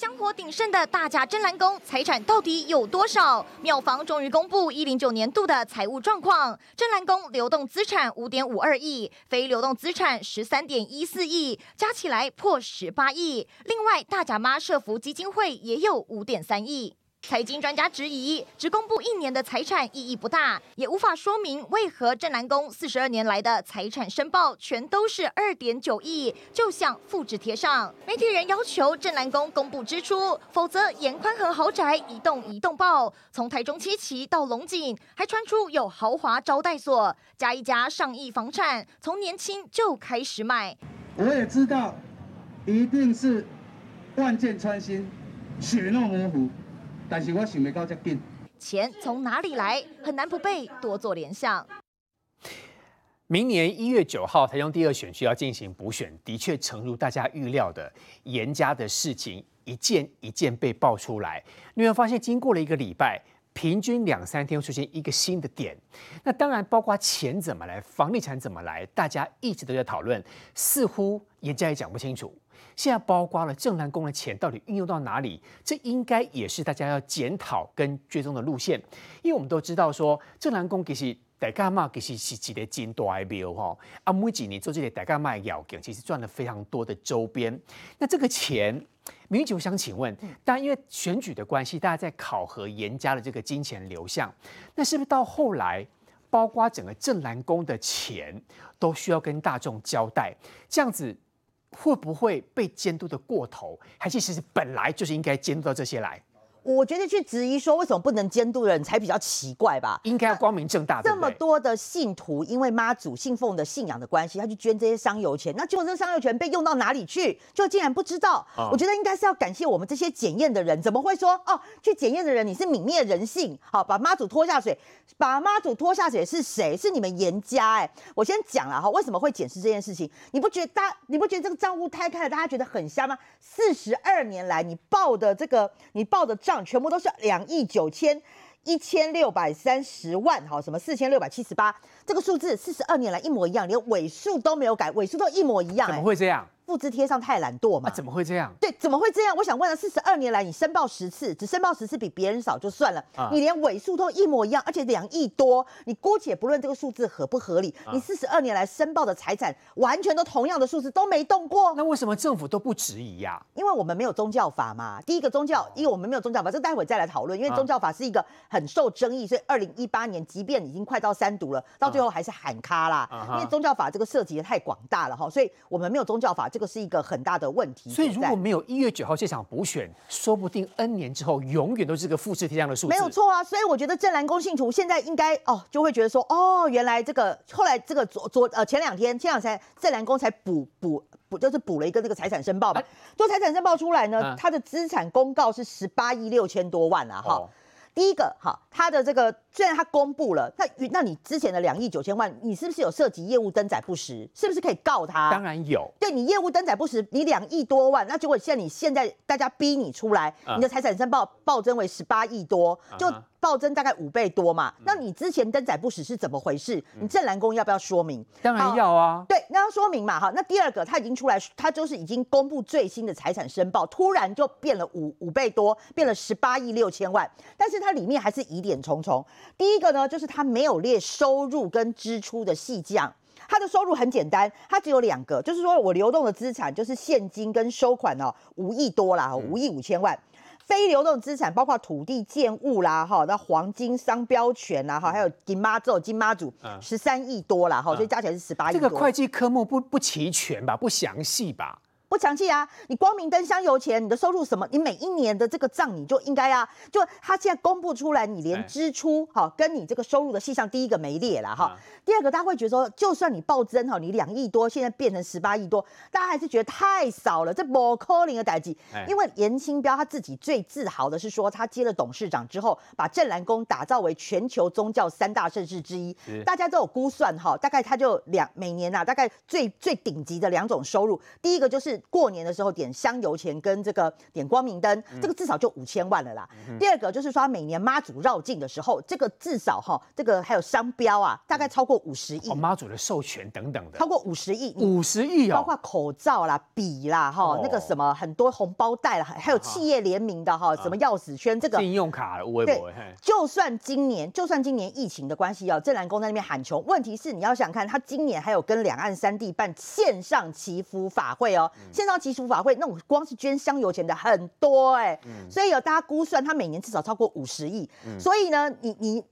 香火鼎盛的大甲真澜宫财产到底有多少？庙房终于公布一零九年度的财务状况，真澜宫流动资产五点五二亿，非流动资产十三点一四亿，加起来破十八亿。另外，大甲妈社福基金会也有五点三亿。财经专家质疑，只公布一年的财产意义不大，也无法说明为何镇南宫四十二年来的财产申报全都是二点九亿，就想复制贴上。媒体人要求镇南宫公布支出，否则颜宽和豪宅一栋一栋报。从台中七期到龙井，还传出有豪华招待所，加一家上亿房产，从年轻就开始卖。我也知道，一定是万箭穿心，血肉模糊。但是我想没到这紧，钱从哪里来？很难不被多做联想。明年一月九号，台中第二选区要进行补选，的确诚如大家预料的，严家的事情一件一件被爆出来。你会发现，经过了一个礼拜，平均两三天会出现一个新的点。那当然包括钱怎么来，房地产怎么来，大家一直都在讨论，似乎严家也讲不清楚。现在包括了正南宫的钱到底运用到哪里？这应该也是大家要检讨跟追踪的路线，因为我们都知道说正南宫其实大甲妈其实是几个金大的庙哈，啊每几年做这些大甲妈的要件，其实赚了非常多的周边。那这个钱，明玉，我想请问，但因为选举的关系，大家在考核严加的这个金钱流向，那是不是到后来，包括整个正蓝宫的钱都需要跟大众交代？这样子。会不会被监督的过头？还是其实本来就是应该监督到这些来？我觉得去质疑说为什么不能监督的人才比较奇怪吧？应该要光明正大。这么多的信徒因为妈祖信奉的信仰的关系，他去捐这些香油钱，那结果这个香油钱被用到哪里去，就竟然不知道。哦、我觉得应该是要感谢我们这些检验的人，怎么会说哦？去检验的人你是泯灭人性，好把妈祖拖下水，把妈祖拖下水是谁？是你们严家哎！我先讲了哈，为什么会检视这件事情？你不觉得大？你不觉得这个账户摊开了，大家觉得很瞎吗？四十二年来你报的这个，你报的全部都是两亿九千一千六百三十万，好，什么四千六百七十八，这个数字四十二年来一模一样，连尾数都没有改，尾数都一模一样，怎么会这样？复制贴上太懒惰嘛？啊，怎么会这样？对，怎么会这样？我想问了，四十二年来你申报十次，只申报十次比别人少就算了，啊、你连尾数都一模一样，而且两亿多，你姑且不论这个数字合不合理，啊、你四十二年来申报的财产完全都同样的数字都没动过，那为什么政府都不质疑呀？因为我们没有宗教法嘛。第一个宗教，因为我们没有宗教法，这待会再来讨论。因为宗教法是一个很受争议，所以二零一八年即便已经快到三读了，到最后还是喊卡啦。啊、因为宗教法这个涉及的太广大了哈，所以我们没有宗教法，这个是一个很大的问题，所以如果没有一月九号这场补选，说不定 N 年之后永远都是个复制贴上的数字。没有错啊，所以我觉得镇澜宫信徒现在应该哦，就会觉得说哦，原来这个后来这个昨昨呃前两天前两天镇澜宫才补补补，就是补了一个那个财产申报吧，做财产申报出来呢，它的资产公告是十八亿六千多万啊，哈。哦第一个，好，他的这个虽然他公布了，那那你之前的两亿九千万，你是不是有涉及业务登载不实？是不是可以告他？当然有。对，你业务登载不实，你两亿多万，那结果现在你现在大家逼你出来，你的财产申报暴增为十八亿多，就。暴增大概五倍多嘛？那你之前登载不实是怎么回事？你镇澜宫要不要说明？当然要啊。对，那要说明嘛。哈，那第二个，他已经出来，他就是已经公布最新的财产申报，突然就变了五五倍多，变了十八亿六千万。但是它里面还是疑点重重。第一个呢，就是他没有列收入跟支出的细项。他的收入很简单，他只有两个，就是说我流动的资产就是现金跟收款哦，五亿多啦，五亿五千万。非流动资产包括土地建物啦，哈，那黄金商标权啦，哈，还有金妈祖、金妈祖十三亿多啦，哈，所以加起来是十八亿。这个会计科目不不齐全吧？不详细吧？不详细啊！你光明灯香油钱，你的收入什么？你每一年的这个账你就应该啊，就他现在公布出来，你连支出哈跟你这个收入的细项，第一个没列了哈，第二个大家会觉得说，就算你暴增哈，你两亿多，现在变成十八亿多，大家还是觉得太少了，这不可能的代际。因为严清标他自己最自豪的是说，他接了董事长之后，把镇澜宫打造为全球宗教三大盛世之一，大家都有估算哈，大概他就两每年呐，大概最最顶级的两种收入，第一个就是。过年的时候点香油钱跟这个点光明灯，这个至少就五千万了啦。第二个就是说每年妈祖绕境的时候，这个至少哈，这个还有商标啊，大概超过五十亿。妈祖的授权等等的，超过五十亿，五十亿啊，包括口罩啦、笔啦、哈那个什么很多红包袋啦，还有企业联名的哈，什么钥匙圈这个。信用卡，微博。就算今年，就算今年疫情的关系哦，镇澜宫在那边喊穷，问题是你要想看，他今年还有跟两岸三地办线上祈福法会哦，线上祈福法会那种光是捐香油钱的很多哎，所以有大家估算他每年至少超过五十亿，所以呢，你你。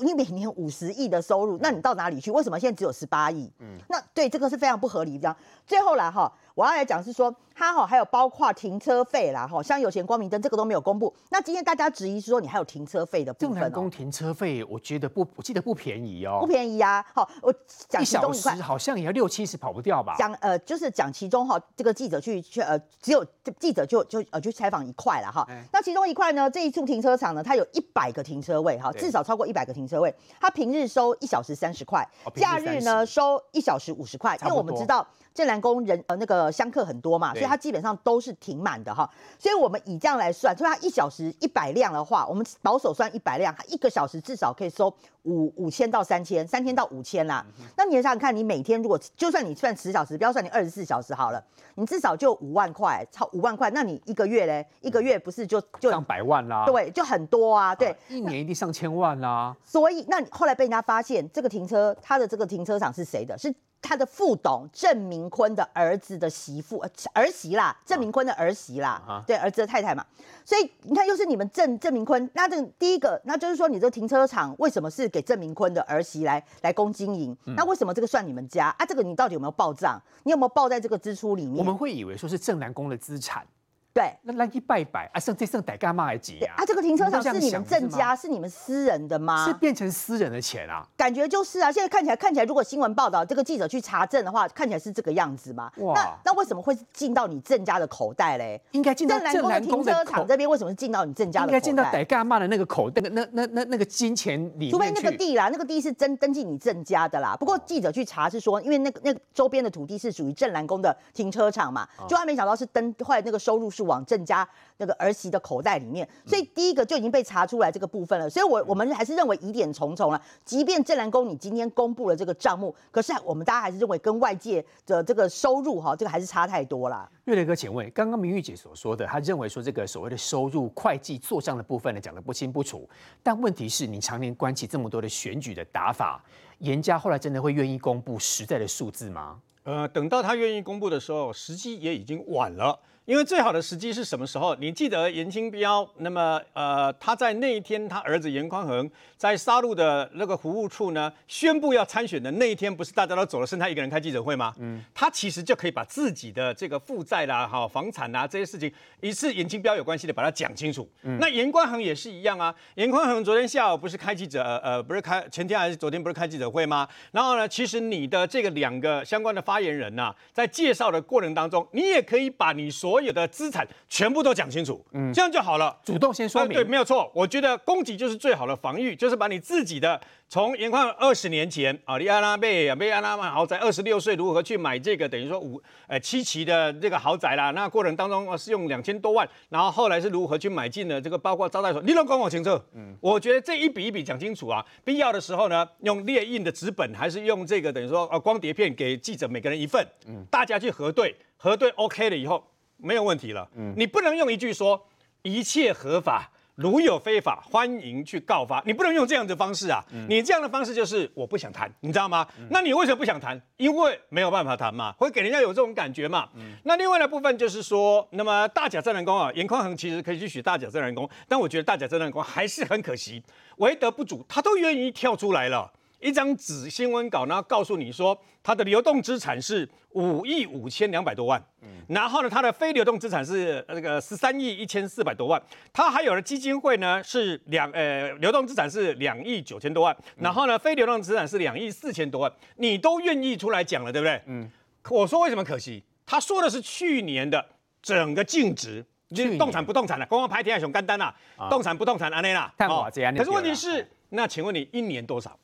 你每年五十亿的收入，那你到哪里去？为什么现在只有十八亿？嗯，那对这个是非常不合理的。最后来哈，我要来讲是说，它哈还有包括停车费啦，哈，像有钱、光明灯这个都没有公布。那今天大家质疑是说，你还有停车费的部分哦。正南宫停车费，我觉得不，我记得不便宜哦。不便宜啊。好，我讲其中一块，一小时好像也要六七十，跑不掉吧？讲呃，就是讲其中哈，这个记者去去呃，只有记者就就呃去采访一块了哈。那其中一块呢，这一处停车场呢，它有一百个停车位哈，至少超过一百个停车位，它。平日收一小时三十块，假日呢收一小时五十块，因为我们知道正南宫人呃那个香客很多嘛，所以它基本上都是停满的哈。所以我们以这样来算，就是它一小时一百辆的话，我们保守算一百辆，它一个小时至少可以收五五千到三千，三千到五千啦。那你想想看，你每天如果就算你算十小时，不要算你二十四小时好了，你至少就五万块，超五万块，那你一个月嘞？一个月不是就就上百万啦？对，就很多啊，对，一年一定上千万啦。所以那你后来被人家发现，这个停车，他的这个停车场是谁的？是他的副董郑明坤的儿子的媳妇，儿媳啦，郑明坤的儿媳啦，啊、对，儿子的太太嘛。所以你看，又是你们郑郑明坤，那这第一个，那就是说，你这个停车场为什么是给郑明坤的儿媳来来供经营？嗯、那为什么这个算你们家啊？这个你到底有没有报账？你有没有报在这个支出里面？我们会以为说是郑南宫的资产。对，那来去拜拜啊，剩这剩得干嘛来挤啊？啊，这个停车场是你们郑家，是你们私人的吗？是变成私人的钱啊？感觉就是啊，现在看起来看起来，如果新闻报道这个记者去查证的话，看起来是这个样子嘛。哇，那那为什么会进到你郑家的口袋嘞？应该进到郑南宫的停车场这边，为什么是进到你郑家的口袋？应该进到得干嘛的那个口袋？那那那那那个金钱里面，除非那个地啦，那个地是真登记你郑家的啦。不过记者去查是说，因为那个那个周边的土地是属于郑南宫的停车场嘛，就还没想到是登，后来那个收入是往郑家。那个儿媳的口袋里面，所以第一个就已经被查出来这个部分了。所以，我我们还是认为疑点重重了。即便郑南宫你今天公布了这个账目，可是我们大家还是认为跟外界的这个收入哈，这个还是差太多了。瑞雷哥，请问刚刚明玉姐所说的，她认为说这个所谓的收入会计做账的部分呢，讲得不清不楚。但问题是你常年关起这么多的选举的打法，严家后来真的会愿意公布实在的数字吗？呃，等到他愿意公布的时候，时机也已经晚了。因为最好的时机是什么时候？你记得严清标？那么，呃，他在那一天，他儿子严宽恒在沙鹿的那个服务处呢，宣布要参选的那一天，不是大家都走了，剩他一个人开记者会吗？嗯，他其实就可以把自己的这个负债啦、哈房产啦这些事情，一次严清标有关系的把它讲清楚。嗯，那严宽恒也是一样啊。严宽恒昨天下午不是开记者，呃，不是开前天还是昨天不是开记者会吗？然后呢，其实你的这个两个相关的发言人呐、啊，在介绍的过程当中，你也可以把你所所有的资产全部都讲清楚，嗯，这样就好了。主动先说明，对，没有错。我觉得攻击就是最好的防御，就是把你自己的从颜宽二十年前啊，你阿拉贝啊，贝阿拉曼豪宅，二十六岁如何去买这个，等于说五呃七期的这个豪宅啦。那过程当中是用两千多万，然后后来是如何去买进的这个，包括招待所，你都跟我清楚。嗯，我觉得这一笔一笔讲清楚啊，必要的时候呢，用列印的纸本，还是用这个等于说呃光碟片给记者每个人一份，嗯，大家去核对，核对 OK 了以后。没有问题了，嗯，你不能用一句说一切合法，如有非法，欢迎去告发。你不能用这样的方式啊，嗯、你这样的方式就是我不想谈，你知道吗？嗯、那你为什么不想谈？因为没有办法谈嘛，会给人家有这种感觉嘛。嗯、那另外的部分就是说，那么大甲镇澜宫啊，颜宽恒其实可以去许大甲镇澜宫，但我觉得大甲镇澜宫还是很可惜，为德不足，他都愿意跳出来了。一张纸新闻稿，然后告诉你说，它的流动资产是五亿五千两百多万，嗯，然后呢，它的非流动资产是那个十三亿一千四百多万，它还有的基金会呢是两呃流动资产是两亿九千多万，然后呢，非流动资产是两亿四千多万，你都愿意出来讲了，对不对？嗯，我说为什么可惜？他说的是去年的整个净值，就是动产不动产的，公告拍天下熊干单呐，动产不动产安内啦，哦，可是问题是，那请问你一年多少？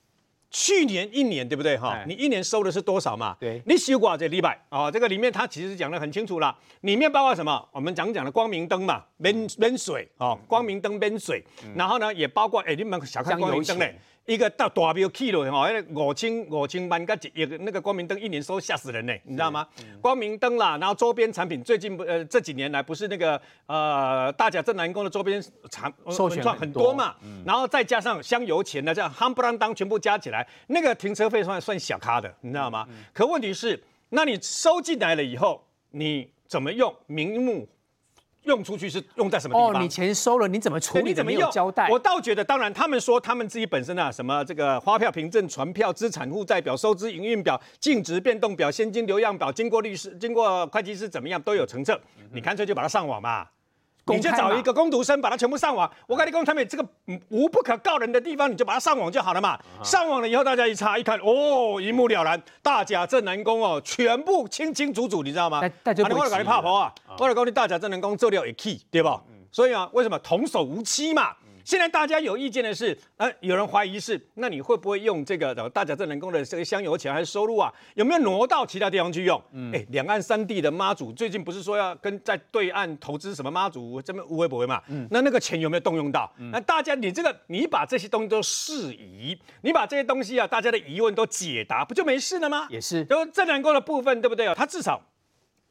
去年一年对不对？哈？你一年收的是多少嘛？对，你修过这礼拜。啊，这个里面它其实讲的很清楚了，里面包括什么？我们讲讲的光明灯嘛，免免水。哦，光明灯免水，然后呢也包括哎，你们小看光明灯嘞。一个到大庙去了哦，那个五千五千万个一个那个光明灯一年收吓死人呢，你知道吗？嗯、光明灯啦，然后周边产品最近不呃这几年来不是那个呃大甲镇南宫的周边产授权很多，嘛，嗯、然后再加上香油钱呢，这样夯不啷当全部加起来，那个停车费算算小咖的，你知道吗？可问题是，那你收进来了以后，你怎么用？名目？用出去是用在什么地方？哦，你钱收了，你怎么处理？你怎么用？交代？我倒觉得，当然，他们说他们自己本身啊，什么这个发票凭证、传票、资产负债表、收支营运表、净值变动表、现金流样表，经过律师、经过会计师怎么样都有成册，嗯、你干脆就把它上网嘛。你就找一个工读生把它全部上网，我跟你讲，他们这个无不可告人的地方，你就把它上网就好了嘛。Uh huh. 上网了以后，大家一查一看，哦，一目了然，大甲镇南宫哦，全部清清楚楚，你知道吗？大家就不急了。我来怕婆啊，我来讲你大甲镇南宫做了一 key，对吧？嗯、所以啊，为什么童叟无欺嘛？现在大家有意见的是，呃，有人怀疑是，那你会不会用这个大甲镇人工的这个香油钱还是收入啊？有没有挪到其他地方去用？嗯，哎，两岸三地的妈祖最近不是说要跟在对岸投资什么妈祖这边无微不微嘛？嗯，那那个钱有没有动用到？嗯、那大家你这个你把这些东西都释疑，你把这些东西啊，大家的疑问都解答，不就没事了吗？也是，就镇南宫的部分，对不对啊？他至少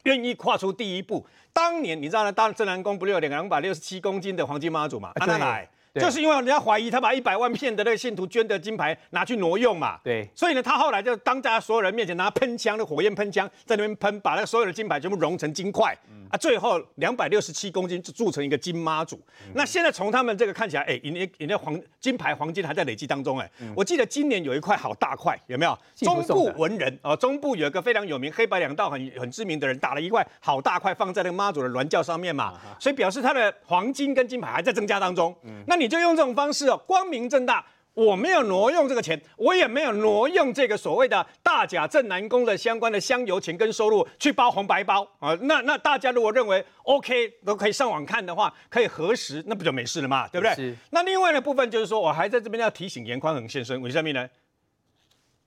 愿意跨出第一步。当年你知道呢，当正南宫不是有两百六十七公斤的黄金妈祖嘛？他来。对就是因为人家怀疑他把一百万片的那个信徒捐的金牌拿去挪用嘛，对，所以呢，他后来就当大家所有人面前拿喷枪的火焰喷枪在那边喷，把那个所有的金牌全部融成金块。嗯。啊，最后两百六十七公斤就铸成一个金妈祖。嗯、那现在从他们这个看起来，哎，人家人家黄金牌黄金还在累积当中，哎、嗯，我记得今年有一块好大块，有没有？中部文人啊，中部有一个非常有名黑白两道很很知名的人，打了一块好大块放在那个妈祖的銮轿上面嘛，啊、所以表示他的黄金跟金牌还在增加当中。嗯、那你就用这种方式哦，光明正大。我没有挪用这个钱，我也没有挪用这个所谓的大甲镇南宫的相关的香油钱跟收入去包红白包啊。那那大家如果认为 OK 都可以上网看的话，可以核实，那不就没事了嘛，对不对？是。那另外的部分就是说，我还在这边要提醒严宽恒先生，为什么呢？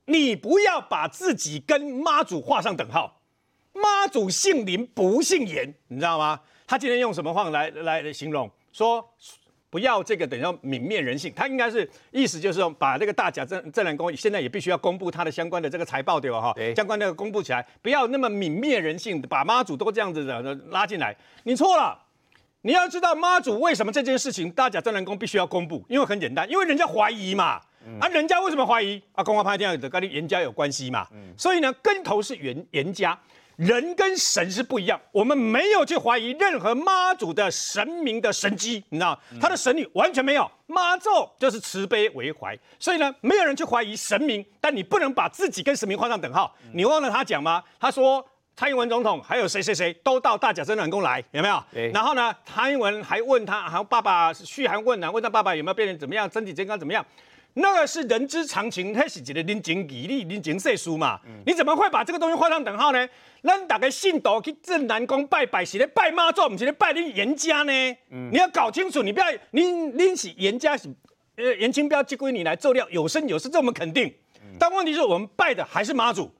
你不要把自己跟妈祖画上等号，妈祖姓林不姓严，你知道吗？他今天用什么话来来形容说？不要这个等于说泯灭人性，他应该是意思就是说，把这个大甲镇镇澜宫现在也必须要公布他的相关的这个财报，对吧？哈对，相关的公布起来，不要那么泯灭人性，把妈祖都这样子的拉进来，你错了。你要知道妈祖为什么这件事情大甲镇南宫必须要公布，因为很简单，因为人家怀疑嘛。嗯、啊，人家为什么怀疑？啊，公开拍电影的跟严家有关系嘛。嗯、所以呢，跟头是严严家。人跟神是不一样，我们没有去怀疑任何妈祖的神明的神迹，你知道，他的神力完全没有。妈祖就是慈悲为怀，所以呢，没有人去怀疑神明，但你不能把自己跟神明画上等号。你忘了他讲吗？他说蔡英文总统还有谁谁谁都到大甲镇澜宫来，有没有？然后呢，蔡英文还问他，还有爸爸嘘寒问暖，问他爸爸有没有变成怎么样，身体健康怎么样？那个是人之常情，那是一个人情义理、人情世事嘛。嗯、你怎么会把这个东西画上等号呢？咱大家信徒去镇南宫拜拜，是咧拜妈祖，不是咧拜你严家呢？嗯、你要搞清楚，你不要，你你是严家是，呃，严清标寄归你来做料，有声有色，这我们肯定。嗯、但问题是我们拜的还是妈祖，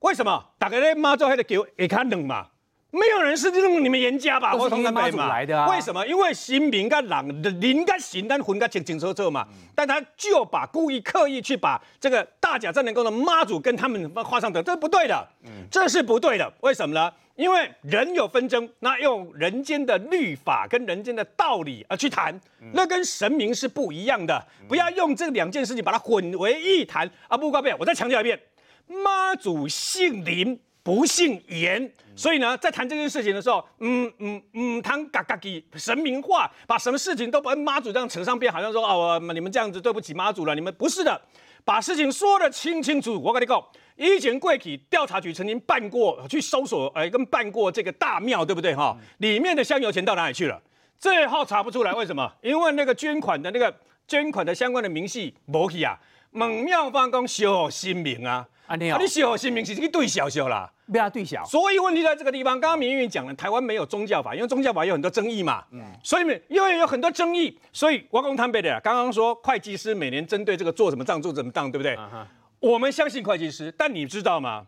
为什么？大家咧妈祖还得给我下卡冷嘛？没有人是认你们严家吧？我从妈祖来的啊？为什么？因为神明跟人，人跟行，但魂跟清清楚楚嘛。嗯、但他就把故意刻意去把这个大甲镇澜宫的妈祖跟他们画上等，这是不对的。嗯，这是不对的。为什么呢？因为人有纷争，那用人间的律法跟人间的道理而去谈，嗯、那跟神明是不一样的。不要用这两件事情把它混为一谈啊！不告诉我再强调一遍，妈祖姓林。不姓严，所以呢，在谈这件事情的时候，嗯嗯嗯，谈嘎嘎给神明化，把什么事情都把妈祖这样扯上边，好像说哦，你们这样子对不起妈祖了，你们不是的，把事情说得清清楚楚。我跟你讲，以前贵体调查局曾经办过去搜索，哎，跟办过这个大庙，对不对哈？里面的香油钱到哪里去了？最后查不出来，为什么？因为那个捐款的那个捐款的相关的明细没去啊，门庙方公修新名啊。啊，你好，你小新明是去对小小啦，不要对小。所以问题在这个地方。刚刚明玉讲了，台湾没有宗教法，因为宗教法有很多争议嘛，嗯，所以因为有很多争议，所以我讲坦白的，刚刚说会计师每年针对这个做什么账做什么账，对不对？啊、我们相信会计师，但你知道吗？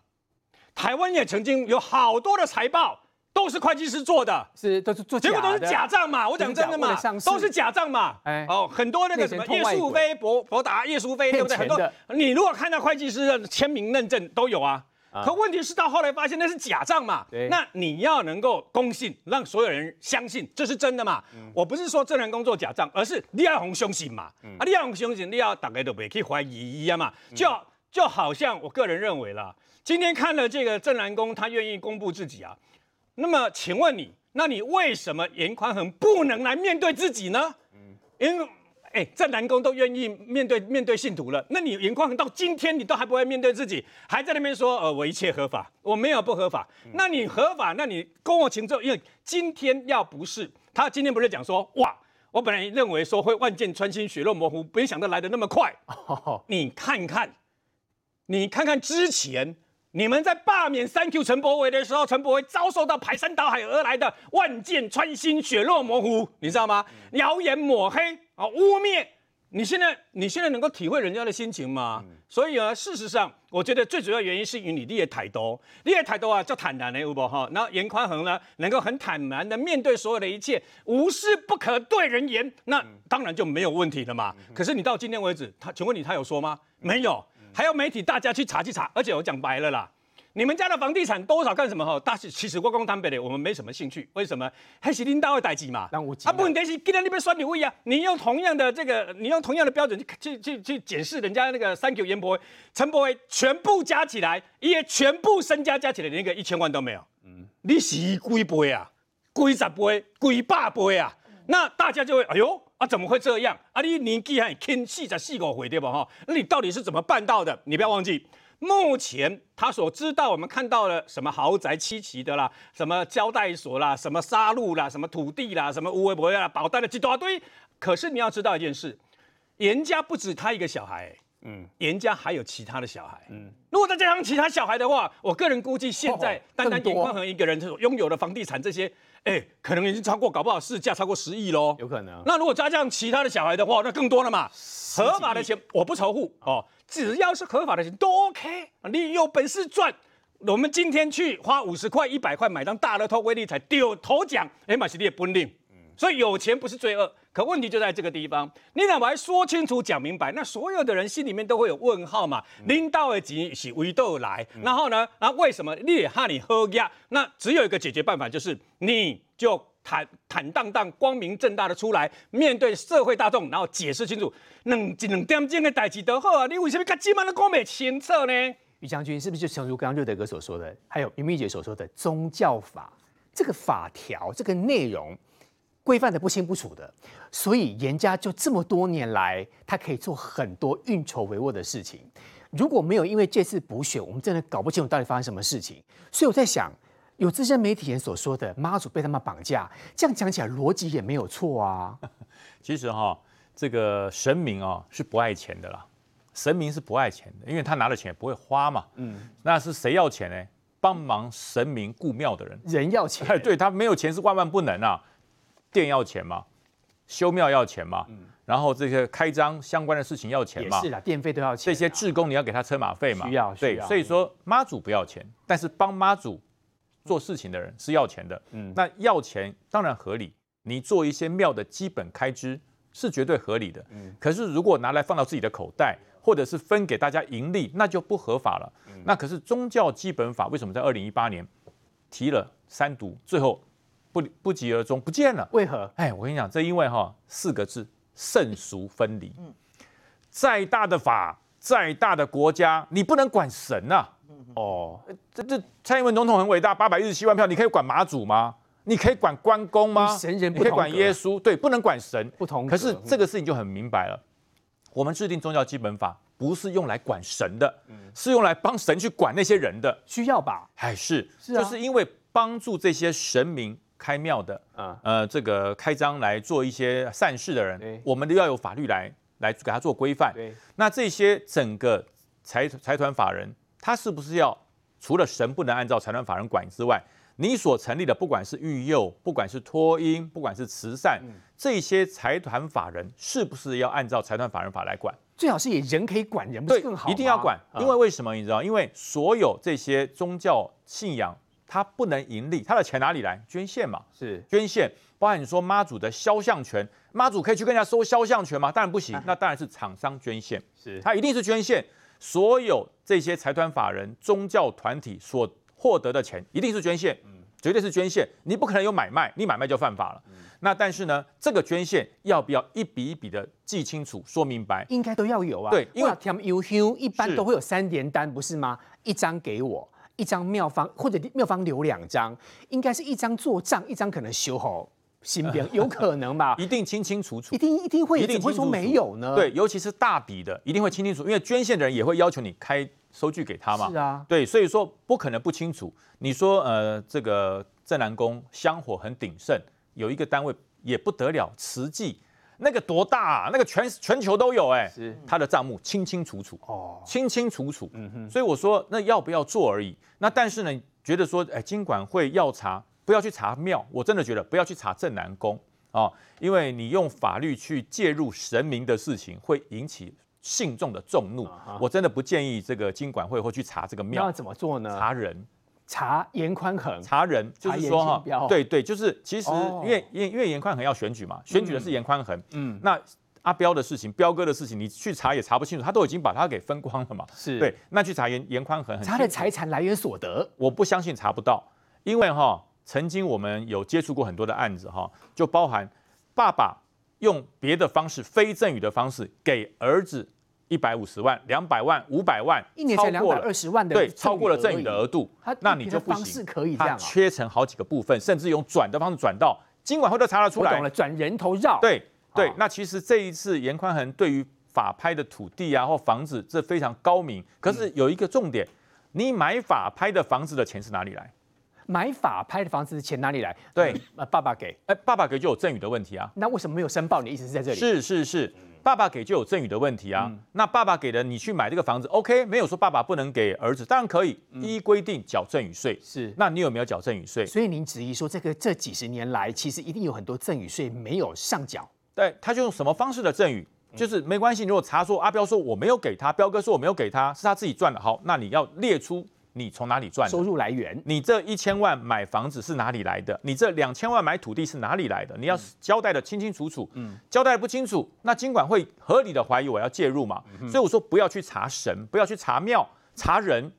台湾也曾经有好多的财报。都是会计师做的，是都是做，结果都是假账嘛。我讲真的嘛，都是假账嘛。哎，哦，很多那个什么叶淑飞、博博达、叶淑飞，对不对？很多，你如果看到会计师的签名认证都有啊。可问题是到后来发现那是假账嘛。那你要能够公信，让所有人相信这是真的嘛。我不是说正南宫做假账，而是你要红相信嘛。啊，你要红相信，你要大家都别去怀疑一样嘛。就就好像我个人认为啦，今天看了这个郑南宫，他愿意公布自己啊。那么，请问你，那你为什么严宽恒不能来面对自己呢？嗯，因为，哎，正南宫都愿意面对面对信徒了，那你颜宽恒到今天你都还不会面对自己，还在那边说，呃，我一切合法，我没有不合法。那你合法，那你跟我请奏，因为今天要不是他今天不是讲说，哇，我本来认为说会万箭穿心，血肉模糊，没想到来的那么快。哦，你看看，你看看之前。你们在罢免三 Q 陈柏维的时候，陈柏维遭受到排山倒海而来的万箭穿心、血肉模糊，你知道吗？谣言抹黑啊，污蔑。你现在你现在能够体会人家的心情吗？嗯、所以啊，事实上，我觉得最主要原因是与你立的态度，立的态度啊，叫坦然的，有无哈？然后颜宽恒呢，能够很坦然的面对所有的一切，无事不可对人言，那当然就没有问题了嘛。嗯、可是你到今天为止，他请问你他有说吗？没有。还要媒体大家去查去查，而且我讲白了啦，你们家的房地产多少干什么哈？但是其实我讲坦白的，我们没什么兴趣。为什么？还是领导的代志嘛。啊，问题是既然你被选立委啊，你用同样的这个，你用同样的标准去去去去检视人家那个三颜博伟、陈博威全部加起来，也全部身家加起来连个一千万都没有。嗯，你是几倍啊？几十倍？几百倍啊？那大家就会哎呦。啊，怎么会这样？啊，你年纪还轻，四十四五岁对吧？哈，那你到底是怎么办到的？你不要忘记，目前他所知道，我们看到了什么豪宅七期的啦，什么交代所啦，什么杀戮啦，什么土地啦，什么无为不为啦，保单的一大堆。可是你要知道一件事，严家不止他一个小孩，欸，嗯，严家还有其他的小孩，嗯，如果再加上其他小孩的话，我个人估计现在单单严宽恒一个人所拥有的房地产这些。哎、欸，可能已经超过，搞不好市价超过十亿喽。有可能。那如果加上其他的小孩的话，那更多了嘛。合法的钱我不仇富哦，只要是合法的钱都 OK。你有本事赚，我们今天去花五十块、一百块买张大乐透威力彩丢头奖，哎，马西利也不领。所以有钱不是罪恶，可问题就在这个地方。你哪怕说清楚、讲明白，那所有的人心里面都会有问号嘛。领导的钱是为豆来，然后呢，那为什么你也怕你喝呀？那只有一个解决办法，就是你就坦坦荡荡、光明正大的出来面对社会大众，然后解释清楚，两两点钟的代志都好啊，你为什么这么的讲不清楚呢？于将军是不是就诚如刚刚瑞德哥所说的，还有明玉姐所说的宗教法这个法条这个内容？规范的不清不楚的，所以严家就这么多年来，他可以做很多运筹帷幄的事情。如果没有因为这次补选，我们真的搞不清楚到底发生什么事情。所以我在想，有资深媒体人所说的妈祖被他们绑架，这样讲起来逻辑也没有错啊。其实哈，这个神明啊是不爱钱的啦，神明是不爱钱的，因为他拿了钱也不会花嘛。嗯，那是谁要钱呢？帮忙神明顾庙的人，人要钱。对，他没有钱是万万不能啊。店要钱嘛，修庙要钱嘛，嗯、然后这些开张相关的事情要钱嘛，也是啦，电费都要钱。这些志工你要给他车马费嘛，需要，对，所以说妈祖不要钱，但是帮妈祖做事情的人是要钱的。嗯，那要钱当然合理，你做一些庙的基本开支是绝对合理的。嗯，可是如果拿来放到自己的口袋，或者是分给大家盈利，那就不合法了。嗯、那可是宗教基本法为什么在二零一八年提了三读，最后？不不疾而终，不见了。为何？哎，我跟你讲，这因为哈四个字：圣俗分离。嗯，再大的法，再大的国家，你不能管神呐、啊。哦，这这蔡英文总统很伟大，八百一十七万票，你可以管马祖吗？你可以管关公吗？神人不你可以管耶稣？对，不能管神。不同。可是这个事情就很明白了，我们制定宗教基本法不是用来管神的，是用来帮神去管那些人的。需要吧？哎，是，是啊、就是因为帮助这些神明。开庙的，啊，呃，这个开张来做一些善事的人，我们都要有法律来来给他做规范。对那这些整个财财团法人他是不是要除了神不能按照财团法人管之外，你所成立的不管是育幼，不管是托婴，不管是慈善，嗯、这些财团法人是不是要按照财团法人法来管？最好是以人可以管人，不是更好？一定要管，因为为什么？你知道？因为所有这些宗教信仰，它不能盈利，它的钱哪里来？捐献嘛，是捐献。包含你说妈祖的肖像权，妈祖可以去跟人家收肖像权吗？当然不行，那当然是厂商捐献，是它一定是捐献。所有这些财团法人、宗教团体所获得的钱一定是捐献，嗯，绝对是捐献，你不可能有买卖，你买卖就犯法了。嗯、那但是呢，这个捐献要不要一笔一笔的记清楚、说明白？应该都要有啊。对，因为他们 U 一般都会有三联单，不是吗？一张给我，一张妙方或者妙方留两张，应该是一张做账，一张可能修好新编，有可能吧？一定清清楚楚，一定一定会，一定会说没有呢？对，尤其是大笔的，一定会清清楚，因为捐献的人也会要求你开。收据给他嘛？是啊，对，所以说不可能不清楚。你说呃，这个镇南宫香火很鼎盛，有一个单位也不得了，慈济那个多大啊？那个全全球都有哎、他的账目清清楚楚哦，清清楚楚。嗯哼，所以我说那要不要做而已。那但是呢，觉得说哎，金管会要查，不要去查庙，我真的觉得不要去查正南宫啊，因为你用法律去介入神明的事情，会引起。信众的众怒，我真的不建议这个经管会会去查这个庙。那怎么做呢？查人，查严宽恒，查人就是说哈，对对，就是其实因为因为因为严宽恒要选举嘛，选举的是严宽恒，嗯，那阿彪的事情，彪哥的事情，你去查也查不清楚，他都已经把他给分光了嘛，是。对，那去查严严宽恒，他的财产来源所得，我不相信查不到，因为哈，曾经我们有接触过很多的案子哈，就包含爸爸。用别的方式，非赠与的方式给儿子一百五十万、两百万、五百万，一年才两百二十万的，对，超过了赠与的额度，那你就不行。他切成好几个部分，甚至用转的方式转到，金管会都查得出来。我懂了，转人头绕。对对，那其实这一次严宽恒对于法拍的土地啊或房子，这非常高明。可是有一个重点，你买法拍的房子的钱是哪里来？买法拍的房子的钱哪里来？对，爸爸给，哎，爸爸给就有赠与的问题啊。那为什么没有申报？你意思是在这里？是是是，爸爸给就有赠与的问题啊。那爸爸给的，你去买这个房子，OK，没有说爸爸不能给儿子，当然可以，依规定缴赠与税。是，那你有没有缴赠与税？所以您质疑说，这个这几十年来，其实一定有很多赠与税没有上缴。对，他就用什么方式的赠与？就是没关系，如果查说阿彪说我没有给他，彪哥说我没有给他，是他自己赚的，好，那你要列出。你从哪里赚？收入来源？你这一千万买房子是哪里来的？你这两千万买土地是哪里来的？你要交代的清清楚楚。嗯，交代得不清楚，那金管会合理的怀疑我要介入嘛？所以我说不要去查神，不要去查庙，查人。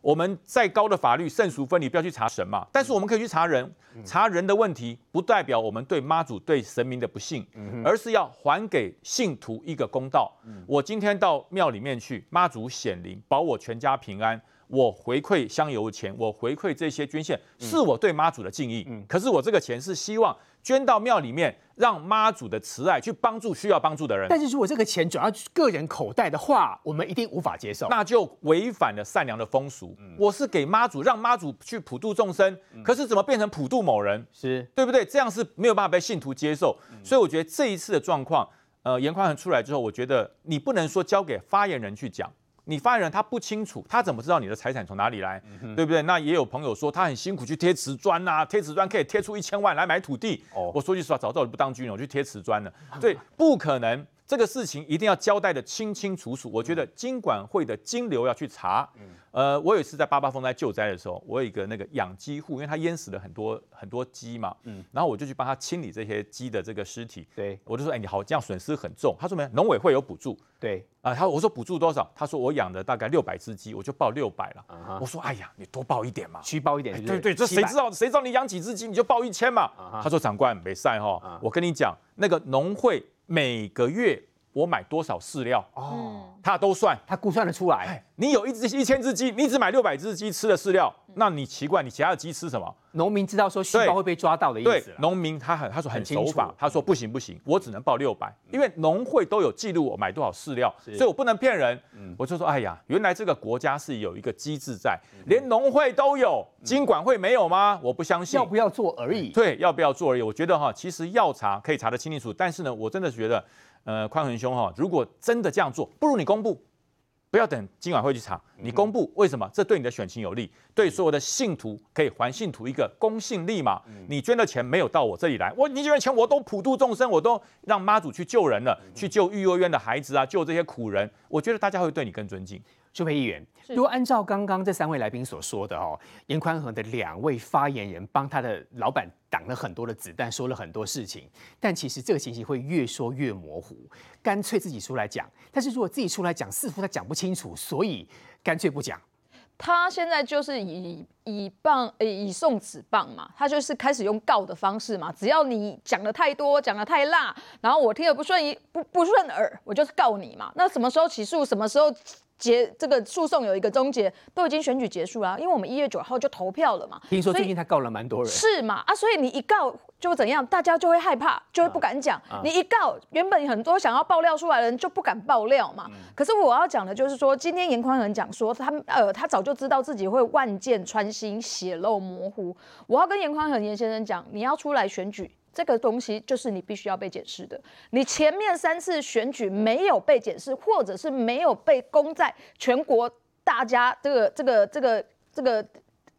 我们再高的法律圣俗分离，不要去查神嘛。但是我们可以去查人，查人的问题不代表我们对妈祖、对神明的不信，而是要还给信徒一个公道。我今天到庙里面去，妈祖显灵，保我全家平安。我回馈香油钱，我回馈这些捐献，是我对妈祖的敬意。嗯，可是我这个钱是希望捐到庙里面，让妈祖的慈爱去帮助需要帮助的人。但是如果这个钱转到个人口袋的话，我们一定无法接受，那就违反了善良的风俗。嗯，我是给妈祖，让妈祖去普度众生，可是怎么变成普度某人？是对不对？这样是没有办法被信徒接受。所以我觉得这一次的状况，呃，严宽恒出来之后，我觉得你不能说交给发言人去讲。你发言人他不清楚，他怎么知道你的财产从哪里来，嗯、对不对？那也有朋友说他很辛苦去贴瓷砖呐，贴瓷砖可以贴出一千万来买土地。哦，我说句实话，早知道我不当军人，我去贴瓷砖了。对，不可能，这个事情一定要交代的清清楚楚。我觉得金管会的金流要去查。嗯呃，我有一次在八八风灾救灾的时候，我有一个那个养鸡户，因为他淹死了很多很多鸡嘛，嗯，然后我就去帮他清理这些鸡的这个尸体，对，我就说，哎，你好，这样损失很重。他说没，农委会有补助，对，啊，他我说补助多少？他说我养了大概六百只鸡，我就报六百了。Uh huh. 我说，哎呀，你多报一点嘛，虚报一点对对，这谁知道？谁知道你养几只鸡你就报一千嘛？Uh huh. 他说长官没赛哈，uh huh. 我跟你讲，那个农会每个月。我买多少饲料哦，他都算，他估算得出来。你有一只一千只鸡，你只买六百只鸡吃的饲料，那你奇怪，你其他的鸡吃什么？农民知道说虚报会被抓到的意思。对，农民他很他说很守法，他说不行不行，我只能报六百，因为农会都有记录我买多少饲料，所以我不能骗人。我就说，哎呀，原来这个国家是有一个机制在，连农会都有，经管会没有吗？我不相信。要不要做而已。对，要不要做而已。我觉得哈，其实要查可以查得清清楚楚，但是呢，我真的觉得。呃，宽恒兄哈，如果真的这样做，不如你公布，不要等今晚会去查，你公布为什么？这对你的选情有利，对所有的信徒可以还信徒一个公信力嘛？你捐的钱没有到我这里来，我你捐的钱我都普度众生，我都让妈祖去救人了，去救育幼院的孩子啊，救这些苦人，我觉得大家会对你更尊敬。舒培议员，如果按照刚刚这三位来宾所说的哦，严宽恒的两位发言人帮他的老板挡了很多的子弹，说了很多事情，但其实这个情形会越说越模糊，干脆自己出来讲。但是如果自己出来讲，似乎他讲不清楚，所以干脆不讲。他现在就是以以棒以送子棒嘛，他就是开始用告的方式嘛，只要你讲的太多，讲的太辣，然后我听了不顺不不顺耳，我就是告你嘛。那什么时候起诉？什么时候？结这个诉讼有一个终结，都已经选举结束了，因为我们一月九号就投票了嘛。听说最近他告了蛮多人。是嘛？啊，所以你一告就怎样，大家就会害怕，就会不敢讲。啊啊、你一告，原本很多想要爆料出来的人就不敢爆料嘛。嗯、可是我要讲的就是说，今天严宽恒讲说他呃，他早就知道自己会万箭穿心，血肉模糊。我要跟严宽恒严先生讲，你要出来选举。这个东西就是你必须要被检视的。你前面三次选举没有被检视，或者是没有被公在全国大家这个这个这个这个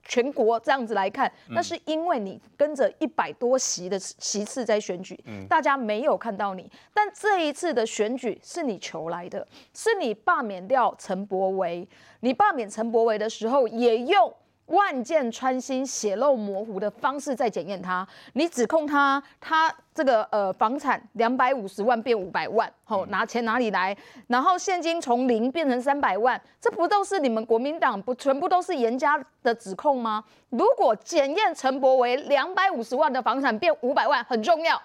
全国这样子来看，那是因为你跟着一百多席的席次在选举，大家没有看到你。但这一次的选举是你求来的，是你罢免掉陈柏惟，你罢免陈柏惟的时候也用。万箭穿心、血肉模糊的方式在检验他，你指控他，他这个呃房产两百五十万变五百万，吼拿钱哪里来？然后现金从零变成三百万，这不都是你们国民党不全部都是严家的指控吗？如果检验陈柏为两百五十万的房产变五百万很重要，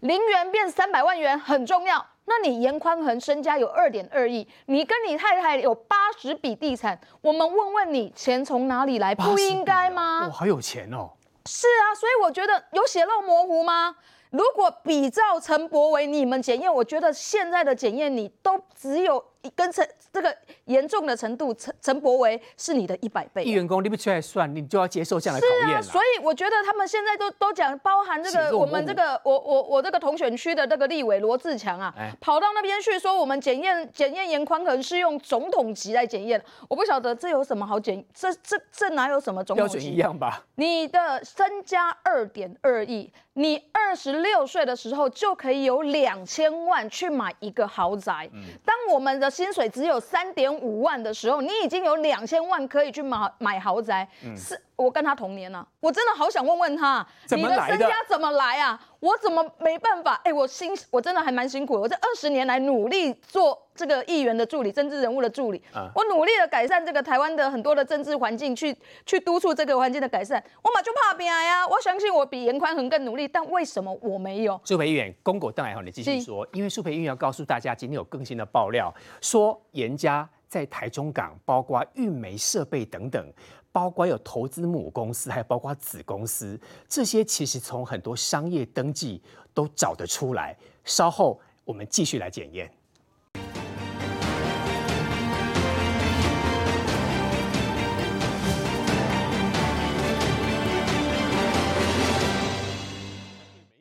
零元变三百万元很重要。那你严宽恒身家有二点二亿，你跟你太太有八十笔地产，我们问问你钱从哪里来？不应该吗？我，好有钱哦！是啊，所以我觉得有血肉模糊吗？如果比照陈柏为你们检验，我觉得现在的检验你都只有。跟陈这个严重的程度，陈陈柏维是你的一百倍。一员工你不出来算，你就要接受这样的考验。是啊，所以我觉得他们现在都都讲，包含这个我们这个我我我这个同选区的这个立委罗志强啊，哎、跑到那边去说我们检验检验严宽恒是用总统级来检验，我不晓得这有什么好检，这这这哪有什么总统级？标准一样吧？你的身家二点二亿，你二十六岁的时候就可以有两千万去买一个豪宅。嗯、当我们的薪水只有三点五万的时候，你已经有两千万可以去买买豪宅，嗯、是我跟他同年啊，我真的好想问问他，你的身家怎么来啊？我怎么没办法？哎、欸，我辛，我真的还蛮辛苦的。我这二十年来努力做这个议员的助理、政治人物的助理，啊、我努力的改善这个台湾的很多的政治环境，去去督促这个环境的改善。我嘛就怕拼呀！我相信我比严宽恒更努力，但为什么我没有？苏培议员，公狗邓来好，你继续说，因为苏培议员要告诉大家，今天有更新的爆料，说严家在台中港，包括运煤设备等等。包括有投资母公司，还有包括子公司，这些其实从很多商业登记都找得出来。稍后我们继续来检验。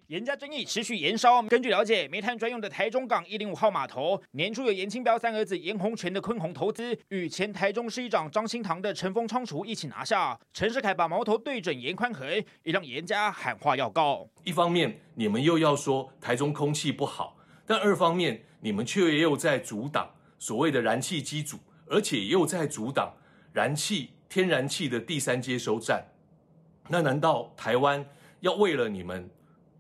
严家争议持续延烧。根据了解，煤炭专用的台中港一零五号码头，年初有严清标三儿子严洪全的坤宏投资，与前台中市议长张新堂的陈风仓储一起拿下。陈世凯把矛头对准严宽恒，也让严家喊话要告。一方面，你们又要说台中空气不好，但二方面，你们却又在阻挡所谓的燃气机组，而且又在阻挡燃气天然气的第三接收站。那难道台湾要为了你们？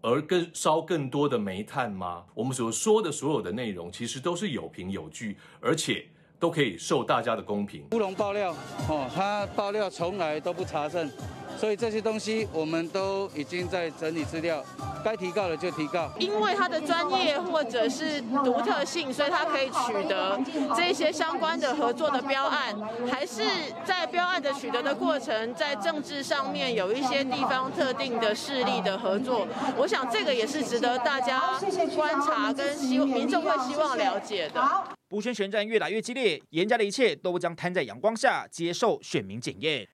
而更烧更多的煤炭吗？我们所说的所有的内容，其实都是有凭有据，而且都可以受大家的公平。乌龙爆料，哦，他爆料从来都不查证。所以这些东西我们都已经在整理资料，该提告的就提告。因为他的专业或者是独特性，所以他可以取得这些相关的合作的标案，还是在标案的取得的过程，在政治上面有一些地方特定的势力的合作。我想这个也是值得大家观察跟希民众会希望了解的。补选选战越来越激烈，严家的一切都将摊在阳光下，接受选民检验。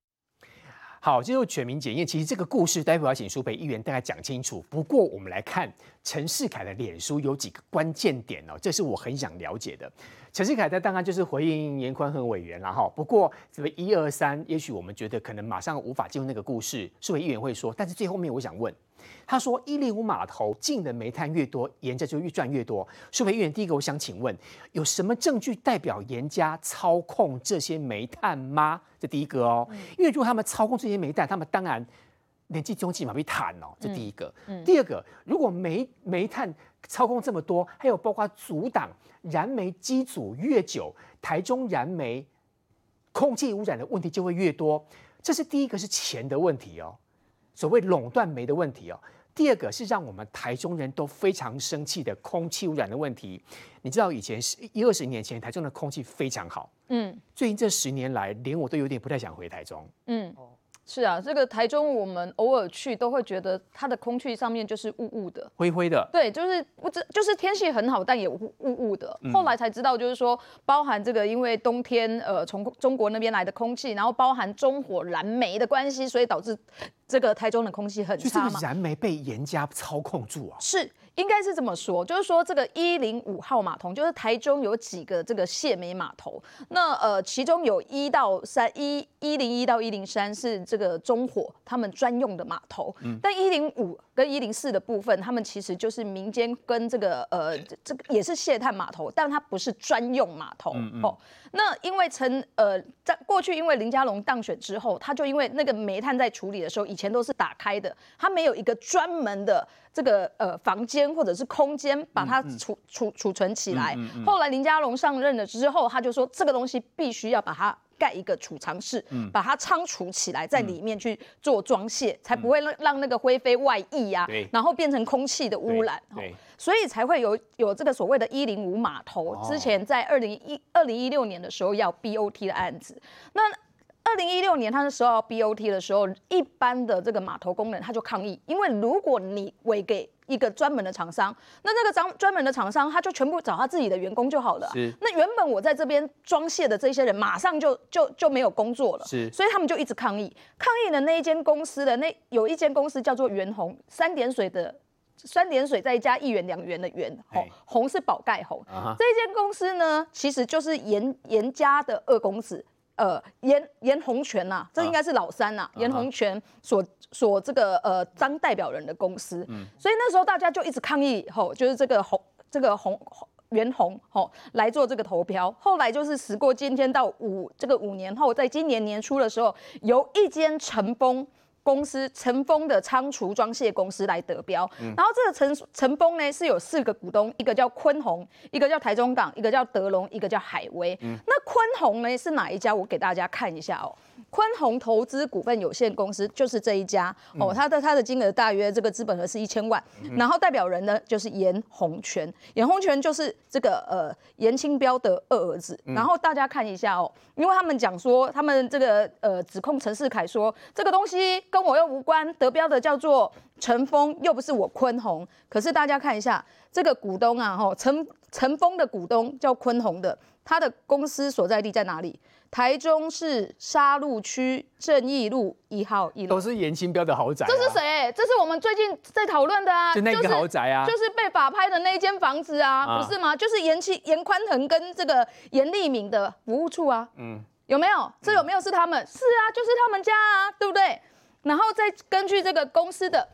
好，就是全民检验。其实这个故事，待会要请舒培议员大概讲清楚。不过，我们来看陈世凯的脸书有几个关键点哦，这是我很想了解的。陈世凯他当然就是回应严宽恒委员了哈。不过这个一二三，也许我们觉得可能马上无法进入那个故事，数位议员会说。但是最后面我想问，他说一零五码头进的煤炭越多，严家就越赚越多。数位议员第一个，我想请问，有什么证据代表严家操控这些煤炭吗？这第一个哦，因为如果他们操控这些煤炭，他们当然。年纪中期嘛被谈哦，这第一个。嗯嗯、第二个，如果煤煤炭操控这么多，还有包括阻挡燃煤机组越久，台中燃煤空气污染的问题就会越多。这是第一个是钱的问题哦，所谓垄断煤的问题哦。第二个是让我们台中人都非常生气的空气污染的问题。你知道以前是一二十年前台中的空气非常好，嗯，最近这十年来，连我都有点不太想回台中，嗯。是啊，这个台中我们偶尔去都会觉得它的空气上面就是雾雾的、灰灰的。对，就是不知就是天气很好，但也雾雾的。后来才知道，就是说包含这个因为冬天呃从中国那边来的空气，然后包含中火燃煤的关系，所以导致这个台中的空气很差嘛。就这个燃煤被严加操控住啊？是。应该是这么说，就是说这个一零五号码头，就是台中有几个这个卸煤码头，那呃，其中有一到三一一零一到一零三是这个中火他们专用的码头，嗯，但一零五跟一零四的部分，他们其实就是民间跟这个呃这个也是卸炭码头，但它不是专用码头，嗯嗯哦。那因为陈呃在过去因为林佳龙当选之后，他就因为那个煤炭在处理的时候，以前都是打开的，他没有一个专门的。这个呃房间或者是空间，把它储储储存起来。后来林佳龙上任了之后，他就说这个东西必须要把它盖一个储藏室，嗯、把它仓储起来，在里面去做装卸，嗯、才不会让让那个灰飞外溢呀、啊，然后变成空气的污染。所以才会有有这个所谓的一零五码头。哦、之前在二零一二零一六年的时候要 BOT 的案子，那。二零一六年，他那时候 BOT 的时候，一般的这个码头工人他就抗议，因为如果你委给一个专门的厂商，那那个专专门的厂商他就全部找他自己的员工就好了。是。那原本我在这边装卸的这些人，马上就就就没有工作了。是。所以他们就一直抗议，抗议的那一间公司的那有一间公司叫做元红，三点水的三点水再加一元两元的元，红红是宝盖红。Uh huh. 这一间公司呢，其实就是严严家的二公子。呃，严严洪泉呐，这应该是老三呐、啊，严洪泉所所这个呃张代表人的公司，嗯，所以那时候大家就一直抗议，吼，就是这个洪这个洪袁洪吼来做这个投标，后来就是时过今天到五这个五年后，在今年年初的时候，由一间成丰。公司成丰的仓储装卸公司来得标，嗯、然后这个成成峰呢是有四个股东，一个叫坤宏，一个叫台中港，一个叫德隆，一个叫海威。嗯、那坤宏呢是哪一家？我给大家看一下哦。坤宏投资股份有限公司就是这一家。哦，它的它的金额大约这个资本额是一千万，然后代表人呢就是严鸿泉，严鸿泉就是这个呃严清标的二儿子，然后大家看一下哦，因为他们讲说他们这个呃指控陈世凯说这个东西跟我又无关，得标的叫做陈峰，又不是我坤宏，可是大家看一下这个股东啊，吼陈陈峰的股东叫坤宏的，他的公司所在地在哪里？台中市沙鹿区正义路一号一楼，都是严清标的豪宅、啊。这是谁？这是我们最近在讨论的啊，就那个豪宅啊，就是、就是被法拍的那一间房子啊，啊不是吗？就是严清严宽恒跟这个严立明的服务处啊，嗯，有没有？这有没有是他们？嗯、是啊，就是他们家啊，对不对？然后再根据这个公司的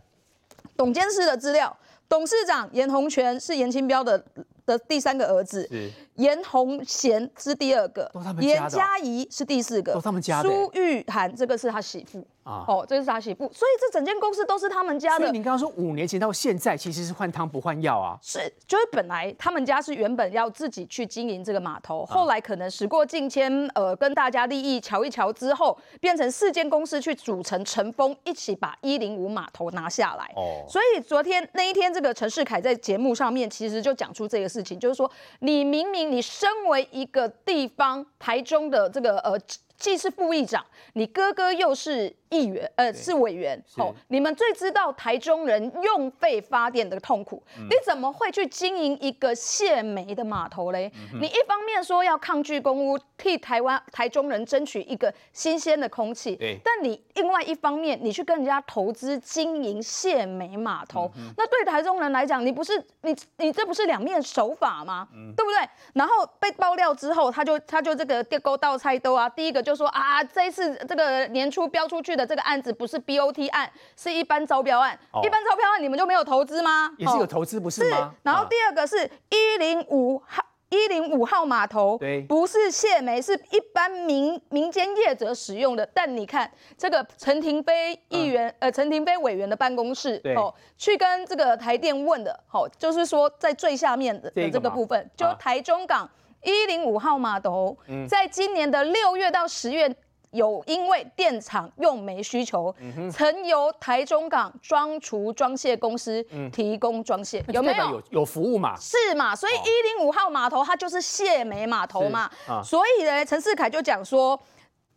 董监事的资料，董事长颜洪泉是颜清标的。的第三个儿子严鸿贤是第二个，严嘉怡是第四个，不，他们家苏玉涵这个是他媳妇。啊，哦，这是他媳妇，所以这整间公司都是他们家的。所以你刚刚说五年前到现在，其实是换汤不换药啊。是，就是本来他们家是原本要自己去经营这个码头，后来可能时过境迁，呃，跟大家利益瞧一瞧之后，变成四间公司去组成成风，一起把一零五码头拿下来。哦，所以昨天那一天，这个陈世凯在节目上面其实就讲出这个事情，就是说，你明明你身为一个地方台中的这个呃。既是副议长，你哥哥又是议员，呃，是委员。哦，你们最知道台中人用废发电的痛苦。嗯、你怎么会去经营一个泄煤的码头嘞？嗯、你一方面说要抗拒公屋，替台湾台中人争取一个新鲜的空气，但你另外一方面，你去跟人家投资经营泄煤码头，嗯、那对台中人来讲，你不是你你这不是两面手法吗？嗯、对不对？然后被爆料之后，他就他就这个电勾倒菜兜啊，第一个就说啊，这一次这个年初标出去的。这个案子不是 BOT 案，是一般招标案。哦、一般招标案，你们就没有投资吗？也是有投资，不是吗？是。然后第二个是一零五号一零五号码头，对，不是谢梅，是一般民民间业者使用的。但你看这个陈亭妃议员，嗯、呃，陈亭妃委员的办公室，对哦，去跟这个台电问的，哦，就是说在最下面的的这个部分，就台中港一零五号码头，嗯、在今年的六月到十月。有因为电厂用煤需求，曾由台中港装厨装卸公司提供装卸，有没有？有有服务嘛？是嘛？所以一零五号码头它就是卸煤码头嘛。所以呢，陈世凯就讲说，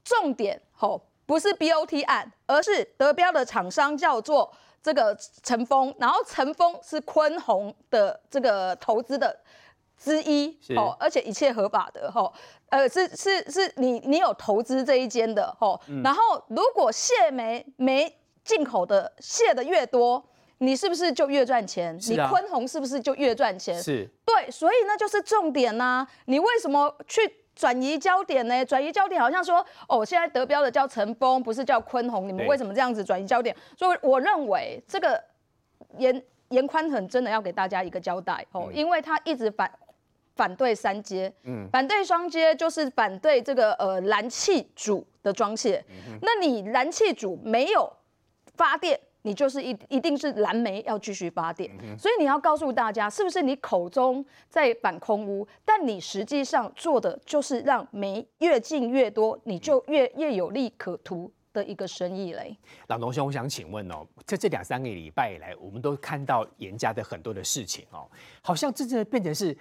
重点吼不是 BOT 案，而是得标的厂商叫做这个陈峰，然后陈峰是坤宏的这个投资的之一哦，而且一切合法的吼。呃，是是是你你有投资这一间的吼，嗯、然后如果卸煤煤进口的卸的越多，你是不是就越赚钱？啊、你坤宏是不是就越赚钱？是，对，所以那就是重点呐、啊。你为什么去转移焦点呢？转移焦点好像说，哦，现在得标的叫陈峰，不是叫坤宏，你们为什么这样子转移焦点？所以我认为这个严严宽恒真的要给大家一个交代哦，嗯、因为他一直反。反对三阶，嗯，反对双阶就是反对这个呃燃气组的装卸。嗯、那你燃气组没有发电，你就是一一定是燃煤要继续发电。嗯、所以你要告诉大家，是不是你口中在反空污，但你实际上做的就是让煤越进越多，你就越越有利可图的一个生意嘞。老农兄，我想请问哦，在这两三个礼拜以来，我们都看到严家的很多的事情哦，好像真正变成是。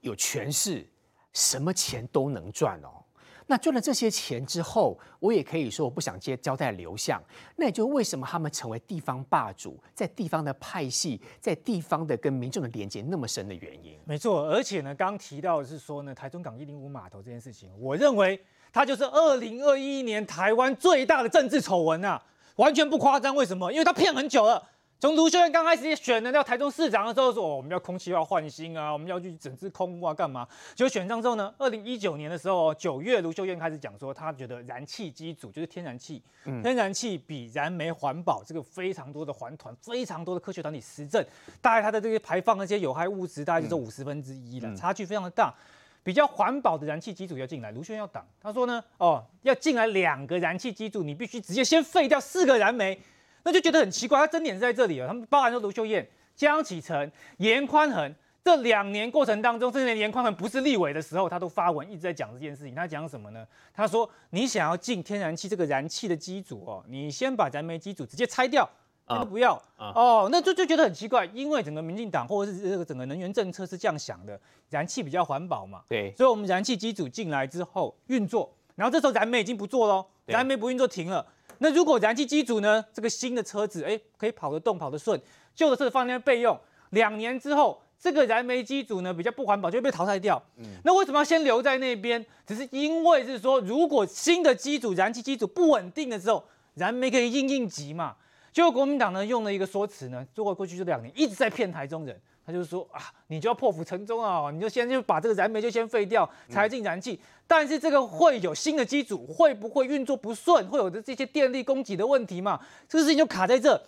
有权势，什么钱都能赚哦。那赚了这些钱之后，我也可以说我不想接交代流向。那也就为什么他们成为地方霸主，在地方的派系，在地方的跟民众的连接那么深的原因。没错，而且呢，刚提到的是说呢，台中港一零五码头这件事情，我认为它就是二零二一年台湾最大的政治丑闻啊，完全不夸张。为什么？因为他骗很久了。从卢秀燕刚开始选的那台中市长的时候说，哦，我们要空气要换新啊，我们要去整治空污啊，干嘛？结果选上之后呢，二零一九年的时候，九月卢秀燕开始讲说，她觉得燃气机组就是天然气，嗯、天然气比燃煤环保，这个非常多的环团，非常多的科学团体实证，大概它的这些排放那些有害物质，大概就是五十分之一了，嗯、差距非常的大。比较环保的燃气机组要进来，卢秀燕要挡，他说呢，哦，要进来两个燃气机组，你必须直接先废掉四个燃煤。那就觉得很奇怪，他争点是在这里了。他们包含说卢秀燕、江启臣、颜宽恒这两年过程当中，甚至连颜宽恒不是立委的时候，他都发文一直在讲这件事情。他讲什么呢？他说：“你想要进天然气这个燃气的机组哦，你先把燃煤机组直接拆掉，那都不要、uh, uh. 哦。”那就就觉得很奇怪，因为整个民进党或者是这个整个能源政策是这样想的，燃气比较环保嘛。对，所以我们燃气机组进来之后运作，然后这时候燃煤已经不做喽，燃煤不运作停了。那如果燃气机组呢？这个新的车子，哎，可以跑得动、跑得顺，旧的车子放在那备用。两年之后，这个燃煤机组呢比较不环保，就会被淘汰掉。嗯，那为什么要先留在那边？只是因为是说，如果新的机组燃气机组不稳定的时候，燃煤可以应应急嘛。结果国民党呢用了一个说辞呢，做过过去这两年一直在骗台中人。他就是说啊，你就要破釜沉舟啊，你就先就把这个燃煤就先废掉，才进燃气。嗯、但是这个会有新的机组，会不会运作不顺，会有的这些电力供给的问题嘛？这个事情就卡在这。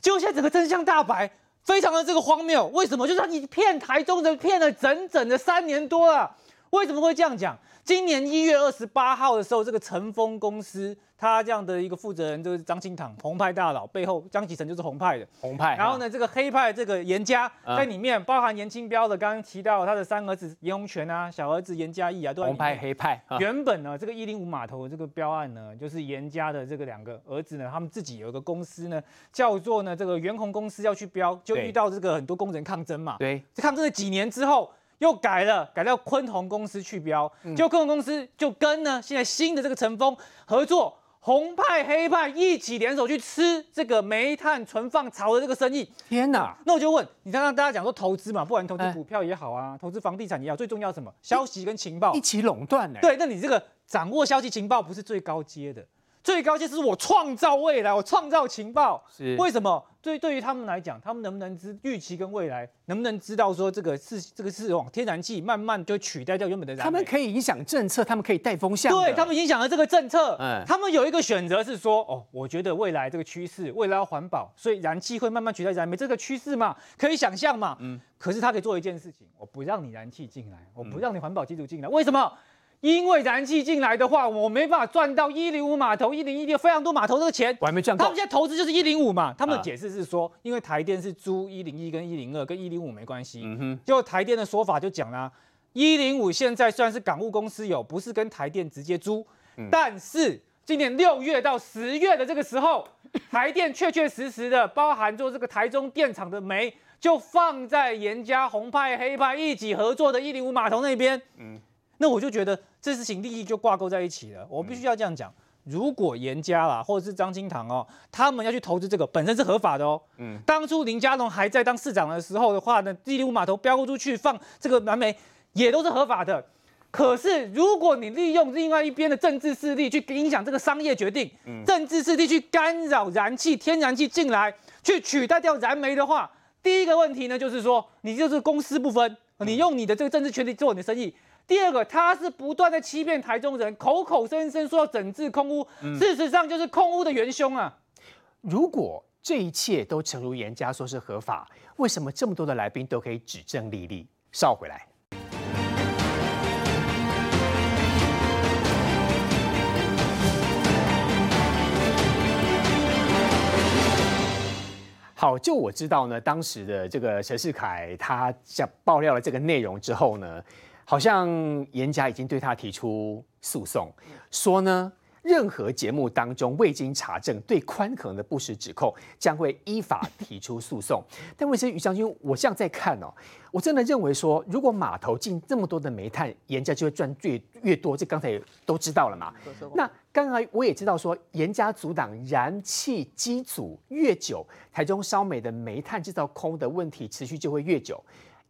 结果现在整个真相大白，非常的这个荒谬。为什么？就是你骗台中人骗了整整的三年多了。为什么会这样讲？今年一月二十八号的时候，这个成峰公司。他这样的一个负责人就是张清堂，红派大佬，背后江启臣就是红派的红派。然后呢，这个黑派这个严家在里面，包含严清标的，刚刚提到他的三儿子严洪全啊，小儿子严嘉义啊，都。红派黑派。原本呢，这个一零五码头的这个标案呢，就是严家的这个两个儿子呢，他们自己有一个公司呢，叫做呢这个元宏公司要去标，就遇到这个很多工人抗争嘛。对。这抗争了几年之后，又改了，改到昆宏公司去标，就坤宏公司就跟呢现在新的这个成峰合作。红派黑派一起联手去吃这个煤炭存放槽的这个生意。天哪！那我就问你，刚刚大家讲说投资嘛，不管投资股票也好啊，投资房地产也好，最重要什么？消息跟情报一起垄断呢？对，那你这个掌握消息情报不是最高阶的。最高阶是我创造未来，我创造情报。是为什么？对，对于他们来讲，他们能不能知预期跟未来，能不能知道说这个是这个是往天然气慢慢就取代掉原本的燃煤？他们可以影响政策，他们可以带风向。对，他们影响了这个政策。嗯，他们有一个选择是说，哦，我觉得未来这个趋势，未来要环保，所以燃气会慢慢取代燃煤，这个趋势嘛，可以想象嘛。嗯。可是他可以做一件事情，我不让你燃气进来，我不让你环保机组进来，为什么？因为燃气进来的话，我没办法赚到一零五码头、一零一六非常多码头这个钱，我还没赚够。他们现在投资就是一零五嘛，他们的解释是说，因为台电是租一零一跟一零二，跟一零五没关系。嗯哼，就台电的说法就讲啦，一零五现在虽然是港务公司有，不是跟台电直接租，嗯、但是今年六月到十月的这个时候，台电确确实实的包含做这个台中电厂的煤，就放在严家红派黑派一起合作的一零五码头那边。嗯。那我就觉得这事情利益就挂钩在一起了。我必须要这样讲，如果严家啦，或者是张清堂哦，他们要去投资这个，本身是合法的哦。嗯。当初林佳龙还在当市长的时候的话呢，一零五码头标出去放这个燃煤，也都是合法的。可是如果你利用另外一边的政治势力去影响这个商业决定，嗯，政治势力去干扰燃气、天然气进来，去取代掉燃煤的话，第一个问题呢，就是说你就是公私不分，你用你的这个政治权利做你的生意。第二个，他是不断的欺骗台中人，口口声声说要整治空屋，嗯、事实上就是空屋的元凶啊！如果这一切都诚如严家说是合法，为什么这么多的来宾都可以指证莉莉？稍回来。好，就我知道呢，当时的这个陈世凯他讲爆料了这个内容之后呢。好像严家已经对他提出诉讼，说呢，任何节目当中未经查证对宽恒的不实指控，将会依法提出诉讼。但为什么于将军，我这样在看哦，我真的认为说，如果码头进这么多的煤炭，严家就会赚越越多。这刚才也都知道了嘛。那刚才我也知道说，严家阻挡燃气机组越久，台中烧煤的煤炭制造空的问题持续就会越久。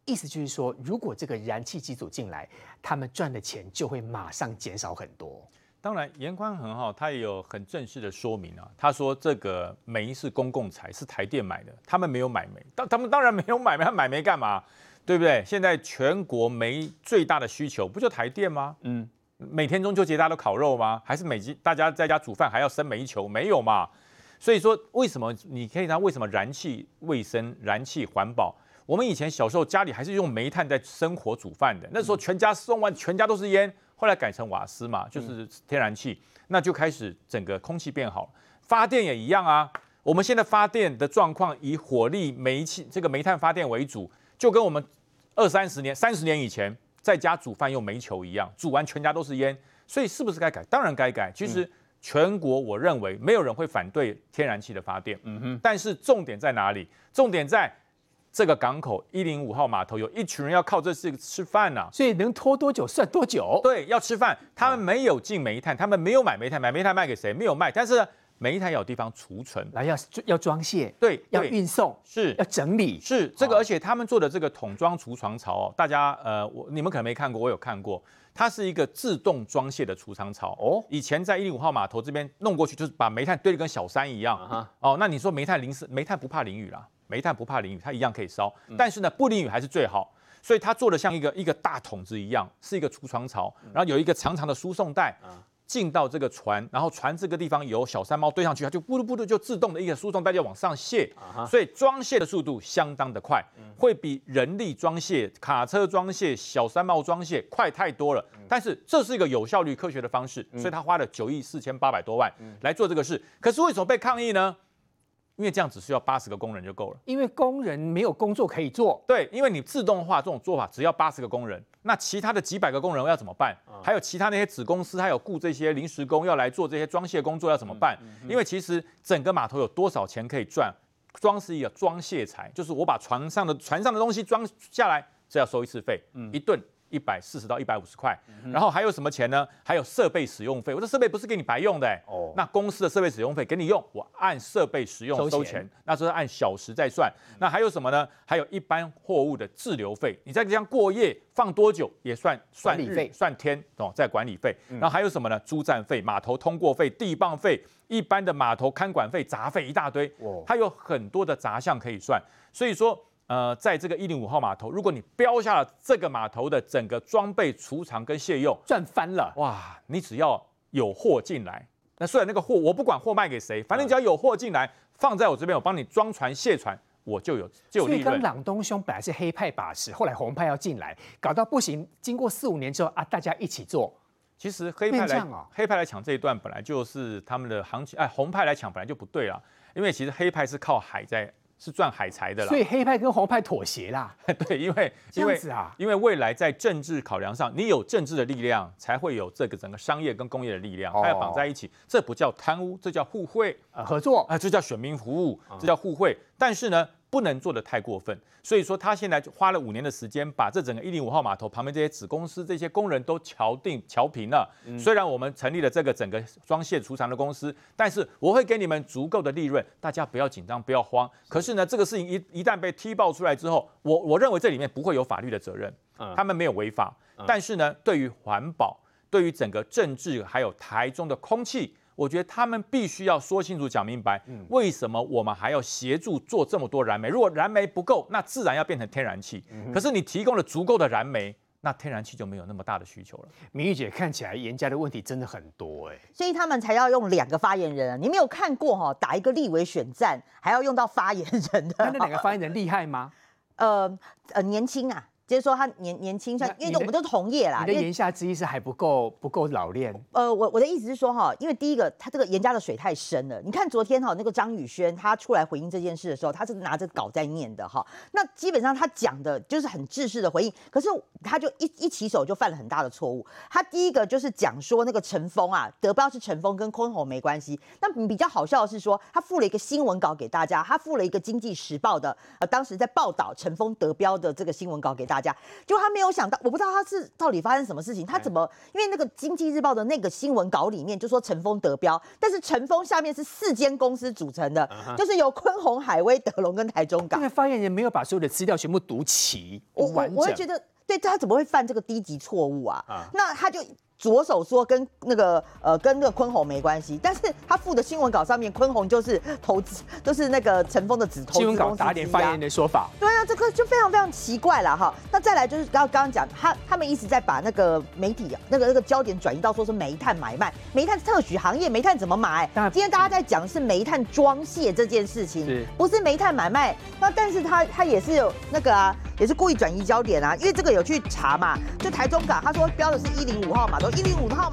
意思就是说，如果这个燃气机组进来，他们赚的钱就会马上减少很多。当然，严宽恒哈他也有很正式的说明啊，他说这个煤是公共财，是台电买的，他们没有买煤，当他们当然没有买煤，他买煤干嘛？对不对？现在全国煤最大的需求不就台电吗？嗯，每天中秋节大家都烤肉吗？还是每集大家在家煮饭还要生煤球？没有嘛？所以说，为什么你可以看为什么燃气卫生、燃气环保？我们以前小时候家里还是用煤炭在生火煮饭的，那时候全家送完全家都是烟，后来改成瓦斯嘛，就是天然气，那就开始整个空气变好。发电也一样啊，我们现在发电的状况以火力、煤气这个煤炭发电为主，就跟我们二三十年、三十年以前在家煮饭用煤球一样，煮完全家都是烟，所以是不是该改？当然该改。其实全国我认为没有人会反对天然气的发电，嗯哼，但是重点在哪里？重点在。这个港口一零五号码头有一群人要靠这事吃饭呐、啊，所以能拖多久算多久。对，要吃饭。他们没有进煤炭，他们没有买煤炭，买煤炭卖给谁？没有卖。但是煤炭有地方储存，来要要装卸，对，要运送，是要整理，是这个。而且他们做的这个桶装储藏槽哦，大家呃，我你们可能没看过，我有看过，它是一个自动装卸的储藏槽哦。以前在一零五号码头这边弄过去，就是把煤炭堆得跟小山一样、啊、哦。那你说煤炭淋湿，煤炭不怕淋雨啦。煤炭不怕淋雨，它一样可以烧，但是呢，不淋雨还是最好。所以它做的像一个一个大桶子一样，是一个储藏槽，然后有一个长长的输送带，进到这个船，然后船这个地方有小山猫堆上去，它就咕噜咕噜就自动的一个输送带就往上卸，所以装卸的速度相当的快，会比人力装卸、卡车装卸、小山猫装卸快太多了。但是这是一个有效率、科学的方式，所以他花了九亿四千八百多万来做这个事。可是为什么被抗议呢？因为这样只需要八十个工人就够了，因为工人没有工作可以做。对，因为你自动化这种做法只要八十个工人，那其他的几百个工人要怎么办？还有其他那些子公司，还有雇这些临时工要来做这些装卸工作要怎么办？因为其实整个码头有多少钱可以赚？装是一个装卸材，就是我把船上的船上的东西装下来，这要收一次费，一吨一百四十到一百五十块，然后还有什么钱呢？还有设备使用费，我这设备不是给你白用的，欸，哦，那公司的设备使用费给你用，我按设备使用收钱，那这是按小时在算。那还有什么呢？还有一般货物的滞留费，你在这样过夜放多久也算算日费，算天哦，在管理费。然后还有什么呢？租站费、码头通过费、地磅费、一般的码头看管费、杂费一大堆，它有很多的杂项可以算，所以说。呃，在这个一零五号码头，如果你标下了这个码头的整个装备储藏跟卸用，赚翻了哇！你只要有货进来，那虽然那个货我不管货卖给谁，反正只要有货进来，放在我这边，我帮你装船卸船，我就有就有利润。所以跟朗东兄本来是黑派把持，后来红派要进来，搞到不行。经过四五年之后啊，大家一起做。其实黑派来、哦、黑派来抢这一段本来就是他们的行情，哎，红派来抢本来就不对了，因为其实黑派是靠海在。是赚海财的啦，所以黑派跟红派妥协啦。对，因为因为啊，因为未来在政治考量上，你有政治的力量，才会有这个整个商业跟工业的力量，它要绑在一起。这不叫贪污，这叫互惠啊，合作啊，这叫选民服务，这叫互惠。但是呢，不能做的太过分，所以说他现在花了五年的时间，把这整个一零五号码头旁边这些子公司、这些工人都敲定、敲平了。虽然我们成立了这个整个装卸储藏的公司，但是我会给你们足够的利润，大家不要紧张，不要慌。可是呢，这个事情一一旦被踢爆出来之后，我我认为这里面不会有法律的责任，他们没有违法。但是呢，对于环保、对于整个政治，还有台中的空气。我觉得他们必须要说清楚、讲明白，为什么我们还要协助做这么多燃煤？如果燃煤不够，那自然要变成天然气。可是你提供了足够的燃煤，那天然气就没有那么大的需求了。明玉姐看起来严家的问题真的很多哎、欸，所以他们才要用两个发言人啊！你没有看过哈，打一个立委选战还要用到发言人的，那那两个发言人厉害吗？呃呃，年轻啊。就是说他年年轻，像因为我们都是同业啦。你的言下之意是还不够不够老练。呃，我我的意思是说哈，因为第一个他这个严家的水太深了。你看昨天哈那个张宇轩他出来回应这件事的时候，他是拿着稿在念的哈。那基本上他讲的就是很制式的回应，可是他就一一起手就犯了很大的错误。他第一个就是讲说那个陈峰啊得标是陈峰跟坤宏没关系。那比较好笑的是说他附了一个新闻稿给大家，他附了一个经济时报的呃当时在报道陈峰得标的这个新闻稿给大家。大家就他没有想到，我不知道他是到底发生什么事情，他怎么？因为那个《经济日报》的那个新闻稿里面就说陈峰得标，但是陈峰下面是四间公司组成的，就是由坤宏、海威、德隆跟台中港。因为发言人没有把所有的资料全部读齐，我我我会觉得，对他怎么会犯这个低级错误啊？那他就。左手说跟那个呃跟那个坤宏没关系，但是他附的新闻稿上面坤宏就是投资 都是那个陈峰的子投资公司。新闻稿打点发言人的说法。对啊，这个就非常非常奇怪了哈。那再来就是刚刚刚讲他他们一直在把那个媒体那个那个焦点转移到说是煤炭买卖，煤炭特许行业，煤炭怎么买？今天大家在讲的是煤炭装卸这件事情，是不是煤炭买卖？那但是他他也是有那个啊，也是故意转移焦点啊，因为这个有去查嘛，就台中港他说标的是一零五号码头。一零五号码